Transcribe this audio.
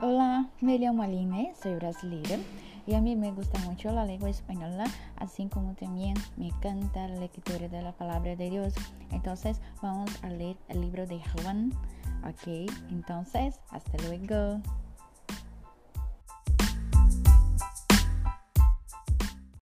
Hola, me llamo Aline, soy brasileña y a mí me gusta mucho la lengua española, así como también me encanta la lectura de la palabra de Dios. Entonces vamos a leer el libro de Juan. Ok, entonces hasta luego.